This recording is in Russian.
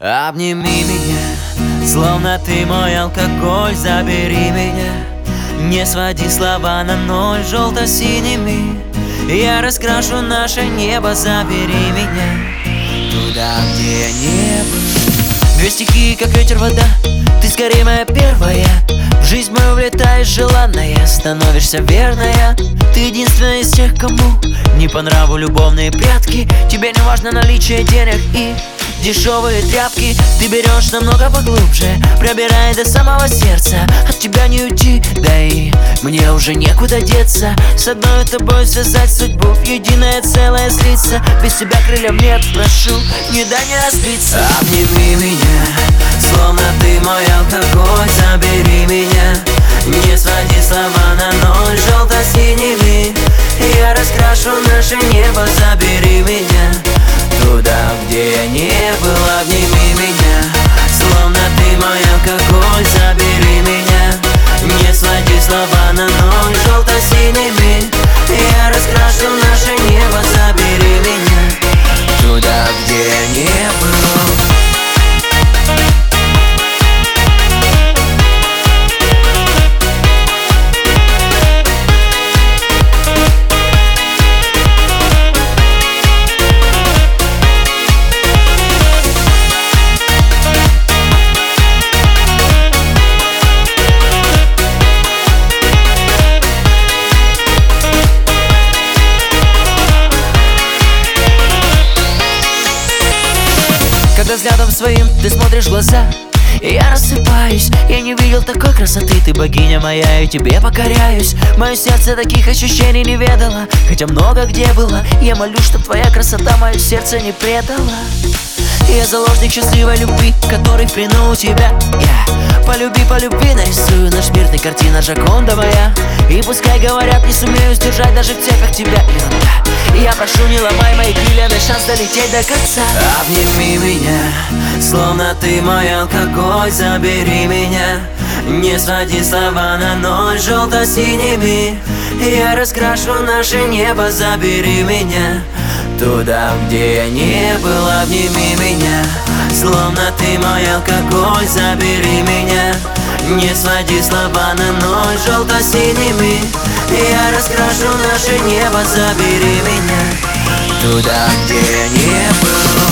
Обними меня, словно ты мой алкоголь Забери меня, не своди слова на ноль Желто-синими я раскрашу наше небо Забери меня. Туда, где я не был Две стихии, как ветер, вода. Ты скорее моя первая. В жизнь мою влетаешь желанная. Становишься верная. Ты единственная из тех, кому Не по нраву любовные прятки. Тебе не важно наличие денег и Дешевые тряпки ты берешь намного поглубже. Пробирая до самого сердца От тебя не уйти, да и мне уже некуда деться. С одной тобой связать судьбу в единое целое слиться. Без тебя крыльев нет, прошу, не дай мне разбиться. Обними меня, словно ты мой алкоголь Забери своим ты смотришь в глаза. Я рассыпаюсь, я не видел такой красоты. Ты богиня моя, и тебе покоряюсь. Мое сердце таких ощущений не ведало. Хотя много где было Я молю, чтоб твоя красота мое сердце не предала. Я заложник счастливой любви, который в плену у тебя. Yeah. Полюби, полюби, нарисую наш мир, ты картина Джаконда моя. И пускай говорят, не сумею сдержать даже в цепях тебя Ерунда я прошу, не ломай мои крылья, дай шанс долететь до конца. Обними меня, словно ты мой алкоголь Забери меня, не своди слова на ноль Желто-синими я раскрашу наше небо Забери меня. Туда, где я не был Обними словно ты мой алкоголь Забери меня, не своди слова на ноль Желто-синими я раскрашу наше небо Забери меня. Туда, где не был